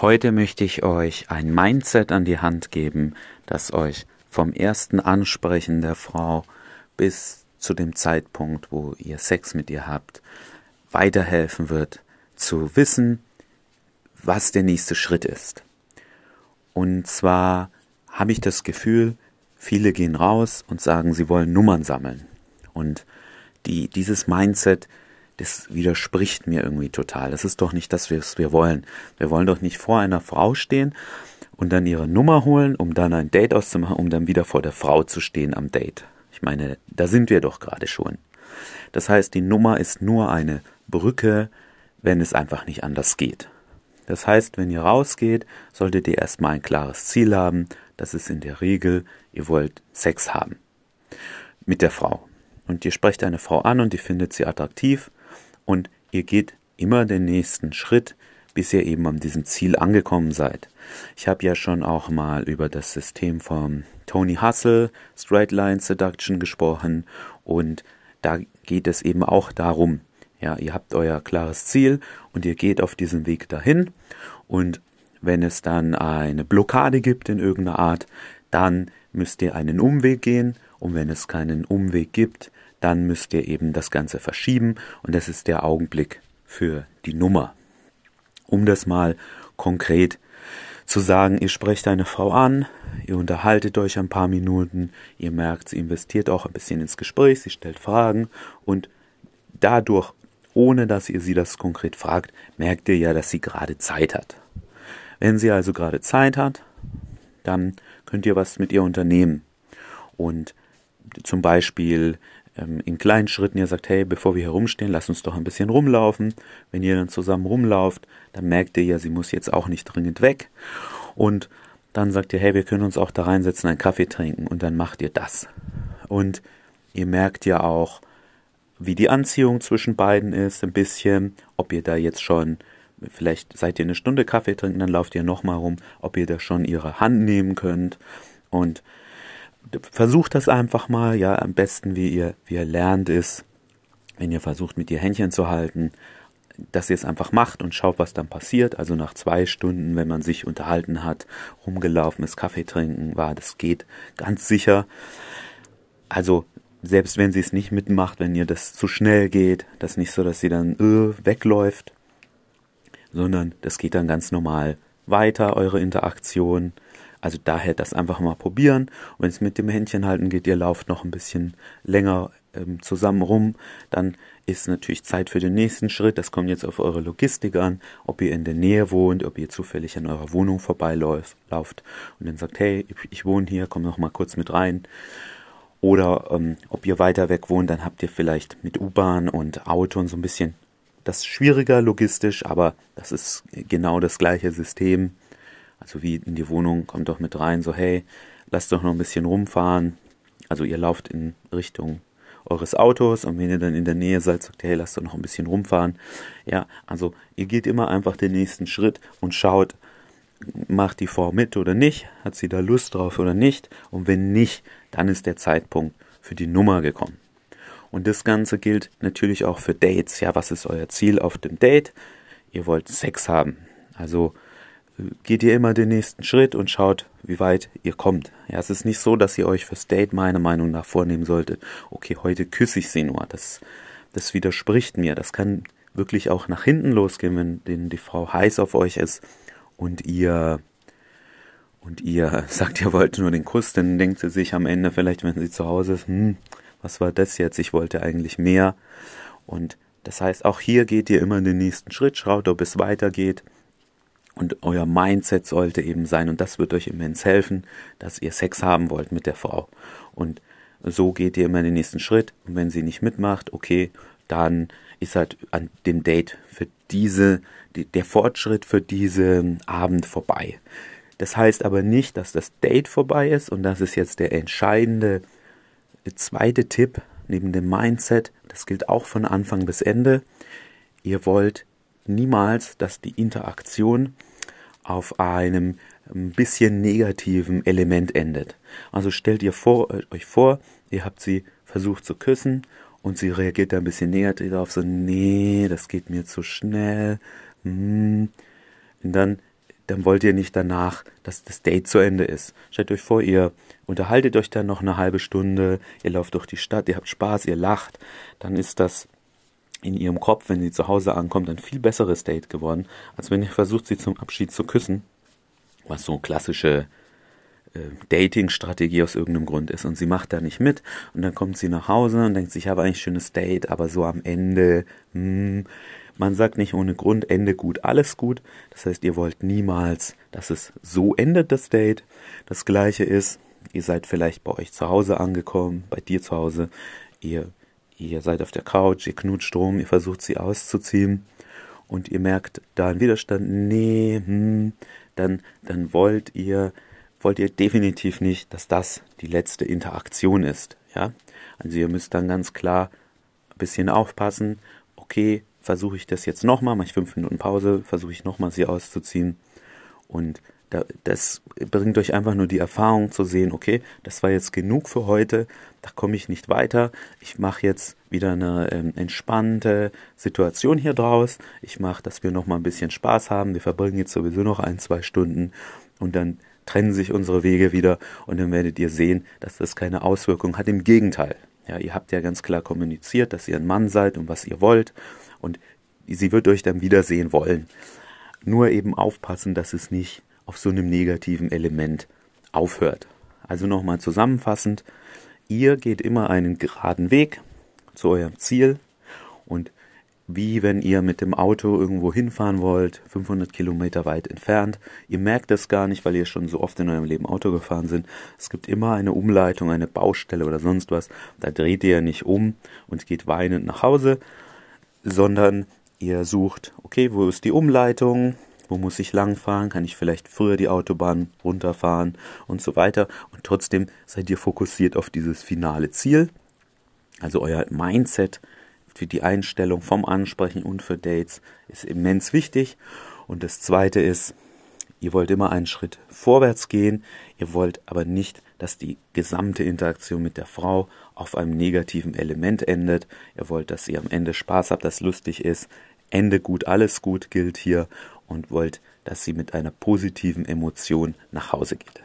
Heute möchte ich euch ein Mindset an die Hand geben, das euch vom ersten Ansprechen der Frau bis zu dem Zeitpunkt, wo ihr Sex mit ihr habt, weiterhelfen wird, zu wissen, was der nächste Schritt ist. Und zwar habe ich das Gefühl, viele gehen raus und sagen, sie wollen Nummern sammeln. Und die, dieses Mindset das widerspricht mir irgendwie total. Das ist doch nicht das, was wir wollen. Wir wollen doch nicht vor einer Frau stehen und dann ihre Nummer holen, um dann ein Date auszumachen, um dann wieder vor der Frau zu stehen am Date. Ich meine, da sind wir doch gerade schon. Das heißt, die Nummer ist nur eine Brücke, wenn es einfach nicht anders geht. Das heißt, wenn ihr rausgeht, solltet ihr erstmal ein klares Ziel haben. Das ist in der Regel, ihr wollt Sex haben. Mit der Frau. Und ihr sprecht eine Frau an und ihr findet sie attraktiv und ihr geht immer den nächsten Schritt, bis ihr eben an diesem Ziel angekommen seid. Ich habe ja schon auch mal über das System von Tony Hustle, Straight Line Seduction gesprochen. Und da geht es eben auch darum, ja, ihr habt euer klares Ziel und ihr geht auf diesem Weg dahin. Und wenn es dann eine Blockade gibt in irgendeiner Art, dann müsst ihr einen Umweg gehen. Und wenn es keinen Umweg gibt, dann müsst ihr eben das Ganze verschieben und das ist der Augenblick für die Nummer. Um das mal konkret zu sagen, ihr sprecht eine Frau an, ihr unterhaltet euch ein paar Minuten, ihr merkt, sie investiert auch ein bisschen ins Gespräch, sie stellt Fragen und dadurch, ohne dass ihr sie das konkret fragt, merkt ihr ja, dass sie gerade Zeit hat. Wenn sie also gerade Zeit hat, dann könnt ihr was mit ihr unternehmen. Und zum Beispiel ähm, in kleinen Schritten ihr sagt, hey, bevor wir hier rumstehen, lass uns doch ein bisschen rumlaufen. Wenn ihr dann zusammen rumlauft, dann merkt ihr ja, sie muss jetzt auch nicht dringend weg. Und dann sagt ihr, hey, wir können uns auch da reinsetzen, einen Kaffee trinken und dann macht ihr das. Und ihr merkt ja auch, wie die Anziehung zwischen beiden ist, ein bisschen, ob ihr da jetzt schon, vielleicht seid ihr eine Stunde Kaffee trinken, dann lauft ihr nochmal rum, ob ihr da schon ihre Hand nehmen könnt und versucht das einfach mal, ja, am besten, wie ihr, wie ihr lernt, ist, wenn ihr versucht, mit ihr Händchen zu halten, dass ihr es einfach macht und schaut, was dann passiert. Also nach zwei Stunden, wenn man sich unterhalten hat, rumgelaufen ist, Kaffee trinken war, das geht ganz sicher. Also selbst wenn sie es nicht mitmacht, wenn ihr das zu schnell geht, das nicht so, dass sie dann äh, wegläuft, sondern das geht dann ganz normal weiter, eure Interaktion. Also daher das einfach mal probieren. Wenn es mit dem Händchen halten geht, ihr lauft noch ein bisschen länger ähm, zusammen rum, dann ist natürlich Zeit für den nächsten Schritt. Das kommt jetzt auf eure Logistik an, ob ihr in der Nähe wohnt, ob ihr zufällig an eurer Wohnung vorbeilauft und dann sagt, hey, ich wohne hier, komm noch mal kurz mit rein. Oder ähm, ob ihr weiter weg wohnt, dann habt ihr vielleicht mit U-Bahn und Auto und so ein bisschen das schwieriger logistisch, aber das ist genau das gleiche System also wie in die Wohnung, kommt doch mit rein, so hey, lasst doch noch ein bisschen rumfahren. Also ihr lauft in Richtung eures Autos und wenn ihr dann in der Nähe seid, sagt ihr, hey, lasst doch noch ein bisschen rumfahren. Ja, also ihr geht immer einfach den nächsten Schritt und schaut, macht die Frau mit oder nicht, hat sie da Lust drauf oder nicht und wenn nicht, dann ist der Zeitpunkt für die Nummer gekommen. Und das Ganze gilt natürlich auch für Dates. Ja, was ist euer Ziel auf dem Date? Ihr wollt Sex haben. Also geht ihr immer den nächsten Schritt und schaut, wie weit ihr kommt. Ja, es ist nicht so, dass ihr euch fürs Date meiner Meinung nach vornehmen solltet, okay, heute küsse ich sie nur. Das, das widerspricht mir. Das kann wirklich auch nach hinten losgehen, wenn denn die Frau heiß auf euch ist und ihr und ihr sagt, ihr wollt nur den Kuss, dann denkt sie sich am Ende vielleicht, wenn sie zu Hause ist, hm, was war das jetzt? Ich wollte eigentlich mehr. Und das heißt, auch hier geht ihr immer den nächsten Schritt, schaut, ob es weitergeht und euer Mindset sollte eben sein, und das wird euch immens helfen, dass ihr Sex haben wollt mit der Frau. Und so geht ihr immer den nächsten Schritt. Und wenn sie nicht mitmacht, okay, dann ist halt an dem Date für diese, die, der Fortschritt für diesen Abend vorbei. Das heißt aber nicht, dass das Date vorbei ist und das ist jetzt der entscheidende zweite Tipp neben dem Mindset. Das gilt auch von Anfang bis Ende. Ihr wollt niemals, dass die Interaktion auf einem ein bisschen negativen Element endet. Also stellt ihr vor, äh, euch vor, ihr habt sie versucht zu küssen und sie reagiert da ein bisschen negativ auf, so, nee, das geht mir zu schnell. Hm. Und dann dann wollt ihr nicht danach, dass das Date zu Ende ist. Stellt euch vor, ihr unterhaltet euch dann noch eine halbe Stunde, ihr lauft durch die Stadt, ihr habt Spaß, ihr lacht, dann ist das in ihrem Kopf, wenn sie zu Hause ankommt, ein viel besseres Date geworden, als wenn ihr versucht, sie zum Abschied zu küssen, was so klassische äh, Dating-Strategie aus irgendeinem Grund ist. Und sie macht da nicht mit und dann kommt sie nach Hause und denkt sich, ich habe eigentlich ein schönes Date, aber so am Ende, hm, man sagt nicht ohne Grund Ende gut, alles gut. Das heißt, ihr wollt niemals, dass es so endet, das Date. Das gleiche ist, ihr seid vielleicht bei euch zu Hause angekommen, bei dir zu Hause, ihr, ihr seid auf der Couch, ihr knutscht rum, ihr versucht sie auszuziehen und ihr merkt da einen Widerstand, nee, hm, dann, dann wollt ihr, wollt ihr definitiv nicht, dass das die letzte Interaktion ist, ja. Also ihr müsst dann ganz klar ein bisschen aufpassen, okay, versuche ich das jetzt nochmal, mache ich fünf Minuten Pause, versuche ich nochmal sie auszuziehen. Und das bringt euch einfach nur die Erfahrung zu sehen, okay, das war jetzt genug für heute, da komme ich nicht weiter. Ich mache jetzt wieder eine ähm, entspannte Situation hier draus. Ich mache, dass wir nochmal ein bisschen Spaß haben. Wir verbringen jetzt sowieso noch ein, zwei Stunden und dann trennen sich unsere Wege wieder und dann werdet ihr sehen, dass das keine Auswirkung hat. Im Gegenteil. Ja, ihr habt ja ganz klar kommuniziert, dass ihr ein Mann seid und was ihr wollt und sie wird euch dann wiedersehen wollen. Nur eben aufpassen, dass es nicht auf so einem negativen Element aufhört. Also nochmal zusammenfassend, ihr geht immer einen geraden Weg zu eurem Ziel und wie wenn ihr mit dem Auto irgendwo hinfahren wollt, 500 Kilometer weit entfernt. Ihr merkt es gar nicht, weil ihr schon so oft in eurem Leben Auto gefahren sind. Es gibt immer eine Umleitung, eine Baustelle oder sonst was. Da dreht ihr nicht um und geht weinend nach Hause, sondern ihr sucht, okay, wo ist die Umleitung? Wo muss ich langfahren? Kann ich vielleicht früher die Autobahn runterfahren und so weiter? Und trotzdem seid ihr fokussiert auf dieses finale Ziel. Also euer Mindset für die Einstellung vom Ansprechen und für Dates ist immens wichtig. Und das zweite ist, ihr wollt immer einen Schritt vorwärts gehen, ihr wollt aber nicht, dass die gesamte Interaktion mit der Frau auf einem negativen Element endet. Ihr wollt, dass ihr am Ende Spaß habt, dass lustig ist. Ende gut, alles gut gilt hier und wollt, dass sie mit einer positiven Emotion nach Hause geht.